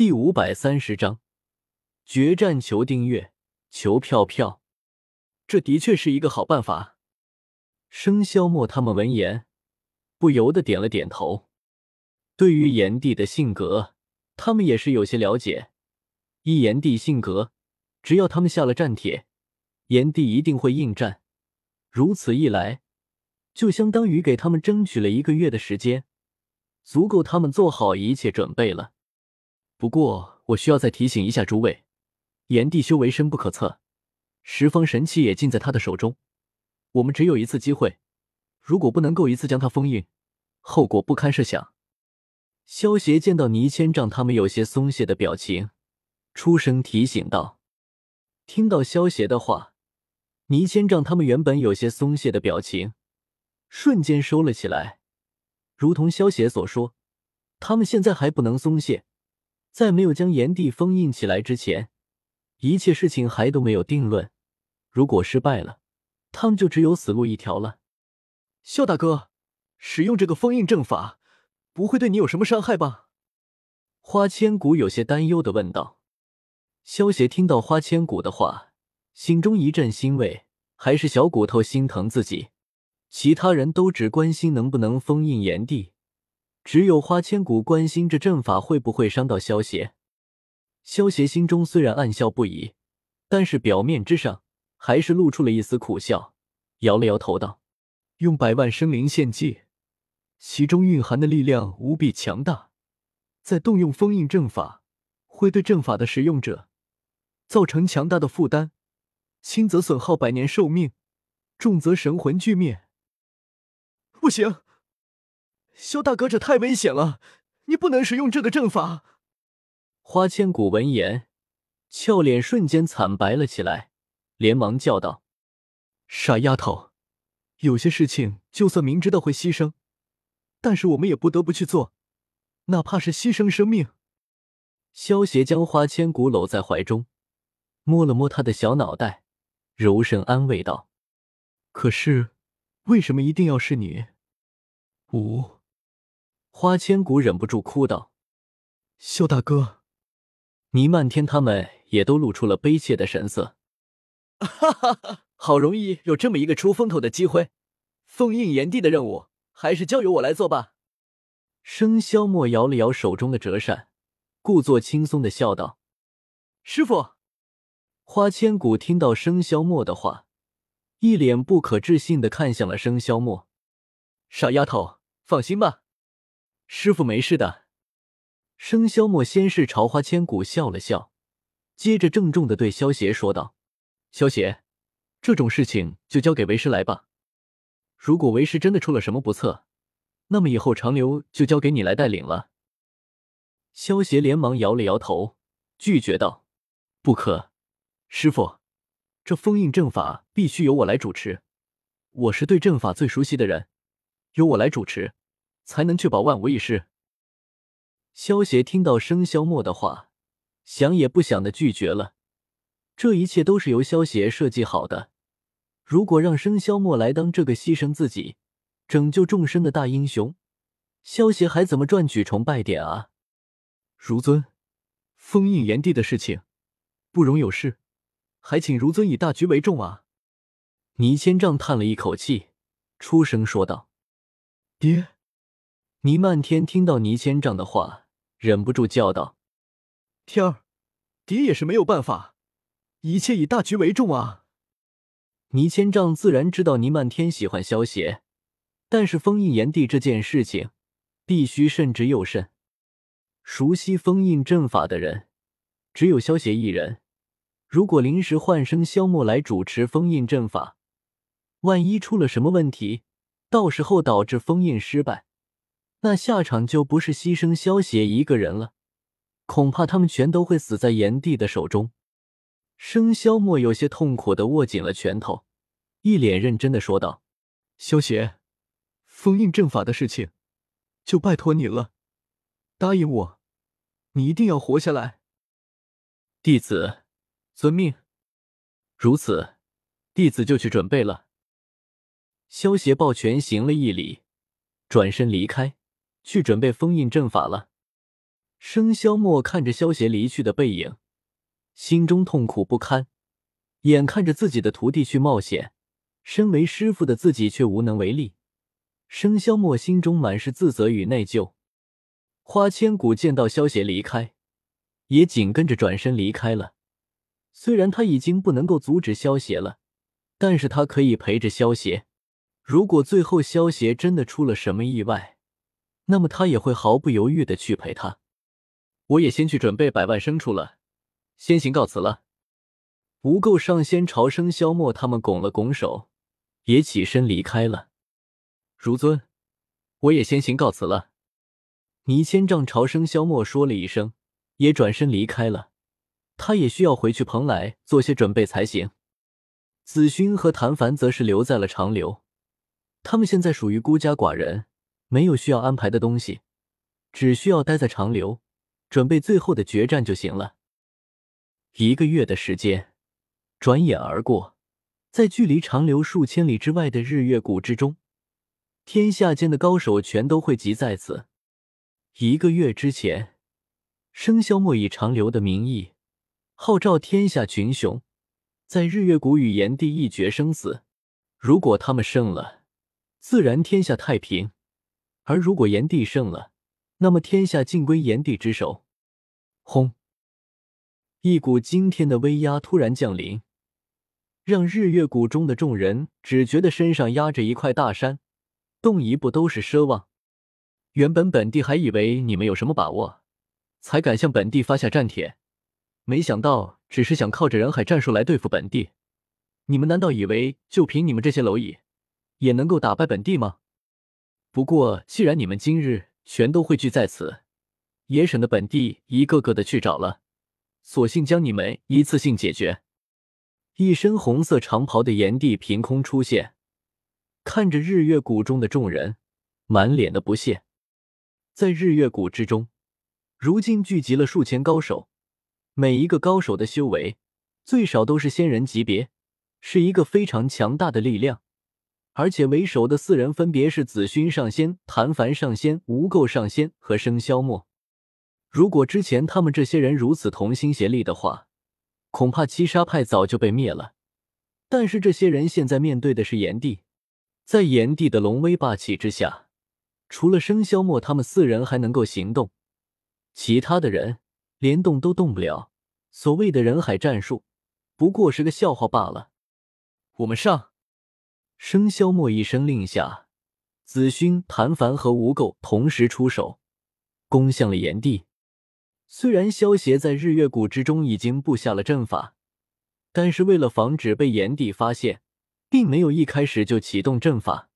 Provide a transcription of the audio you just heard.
第五百三十章决战，求订阅，求票票。这的确是一个好办法。生肖莫他们闻言不由得点了点头。对于炎帝的性格，他们也是有些了解。依炎帝性格，只要他们下了战帖，炎帝一定会应战。如此一来，就相当于给他们争取了一个月的时间，足够他们做好一切准备了。不过，我需要再提醒一下诸位，炎帝修为深不可测。十方神器也尽在他的手中，我们只有一次机会，如果不能够一次将他封印，后果不堪设想。萧协见到倪千丈他们有些松懈的表情，出声提醒道：“听到萧协的话，倪千丈他们原本有些松懈的表情，瞬间收了起来。如同萧协所说，他们现在还不能松懈，在没有将炎帝封印起来之前。”一切事情还都没有定论，如果失败了，他们就只有死路一条了。萧大哥，使用这个封印阵法，不会对你有什么伤害吧？花千骨有些担忧的问道。萧协听到花千骨的话，心中一阵欣慰，还是小骨头心疼自己。其他人都只关心能不能封印炎帝，只有花千骨关心这阵法会不会伤到萧协。萧协心中虽然暗笑不已，但是表面之上还是露出了一丝苦笑，摇了摇头道：“用百万生灵献祭，其中蕴含的力量无比强大，再动用封印阵法，会对阵法的使用者造成强大的负担，轻则损耗百年寿命，重则神魂俱灭。不行，萧大哥，这太危险了，你不能使用这个阵法。”花千骨闻言，俏脸瞬间惨白了起来，连忙叫道：“傻丫头，有些事情就算明知道会牺牲，但是我们也不得不去做，哪怕是牺牲生命。”萧协将花千骨搂在怀中，摸了摸他的小脑袋，柔声安慰道：“可是，为什么一定要是你？”呜，花千骨忍不住哭道：“萧大哥。”倪漫天他们也都露出了悲切的神色。哈哈哈！好容易有这么一个出风头的机会，封印炎帝的任务还是交由我来做吧。生肖墨摇了摇手中的折扇，故作轻松的笑道：“师傅。”花千骨听到生肖墨的话，一脸不可置信的看向了生肖墨：“傻丫头，放心吧，师傅没事的。”生肖墨先是朝花千骨笑了笑，接着郑重的对萧邪说道：“萧邪，这种事情就交给为师来吧。如果为师真的出了什么不测，那么以后长留就交给你来带领了。”萧邪连忙摇了摇头，拒绝道：“不可，师傅，这封印阵法必须由我来主持。我是对阵法最熟悉的人，由我来主持，才能确保万无一失。”萧协听到生肖墨的话，想也不想的拒绝了。这一切都是由萧协设计好的。如果让生肖墨来当这个牺牲自己、拯救众生的大英雄，萧协还怎么赚取崇拜点啊？如尊，封印炎帝的事情不容有失，还请如尊以大局为重啊！倪千丈叹了一口气，出声说道：“爹。”倪漫天听到倪千丈的话，忍不住叫道：“天儿，爹也是没有办法，一切以大局为重啊。”倪千丈自然知道倪漫天喜欢萧邪，但是封印炎帝这件事情必须慎之又慎。熟悉封印阵法的人只有萧邪一人，如果临时换生萧墨来主持封印阵法，万一出了什么问题，到时候导致封印失败。那下场就不是牺牲萧邪一个人了，恐怕他们全都会死在炎帝的手中。生肖墨有些痛苦的握紧了拳头，一脸认真的说道：“萧邪，封印阵法的事情，就拜托你了，答应我，你一定要活下来。”弟子遵命。如此，弟子就去准备了。萧邪抱拳行了一礼，转身离开。去准备封印阵法了。生肖墨看着萧邪离去的背影，心中痛苦不堪。眼看着自己的徒弟去冒险，身为师傅的自己却无能为力。生肖墨心中满是自责与内疚。花千骨见到萧邪离开，也紧跟着转身离开了。虽然他已经不能够阻止萧邪了，但是他可以陪着萧邪。如果最后萧邪真的出了什么意外，那么他也会毫不犹豫的去陪他。我也先去准备百万牲畜了，先行告辞了。无垢上仙朝生萧默他们拱了拱手，也起身离开了。如尊，我也先行告辞了。倪千丈朝生萧默说了一声，也转身离开了。他也需要回去蓬莱做些准备才行。子勋和谭凡则是留在了长留，他们现在属于孤家寡人，没有需要安排的东西，只需要待在长留，准备最后的决战就行了。一个月的时间。转眼而过，在距离长留数千里之外的日月谷之中，天下间的高手全都汇集在此。一个月之前，生肖莫以长留的名义号召天下群雄，在日月谷与炎帝一决生死。如果他们胜了，自然天下太平；而如果炎帝胜了，那么天下尽归炎帝之手。轰！一股惊天的威压突然降临。让日月谷中的众人只觉得身上压着一块大山，动一步都是奢望。原本本帝还以为你们有什么把握，才敢向本帝发下战帖，没想到只是想靠着人海战术来对付本帝。你们难道以为就凭你们这些蝼蚁，也能够打败本帝吗？不过既然你们今日全都汇聚在此，也省得本地一个个的去找了，索性将你们一次性解决。一身红色长袍的炎帝凭空出现，看着日月谷中的众人，满脸的不屑。在日月谷之中，如今聚集了数千高手，每一个高手的修为最少都是仙人级别，是一个非常强大的力量。而且为首的四人分别是紫薰上仙、谭凡上仙、无垢上仙和生肖墨。如果之前他们这些人如此同心协力的话，恐怕七杀派早就被灭了，但是这些人现在面对的是炎帝，在炎帝的龙威霸气之下，除了生肖墨他们四人还能够行动，其他的人连动都动不了。所谓的人海战术，不过是个笑话罢了。我们上！生肖墨一声令下，紫薰、谭凡和吴垢同时出手，攻向了炎帝。虽然萧协在日月谷之中已经布下了阵法，但是为了防止被炎帝发现，并没有一开始就启动阵法。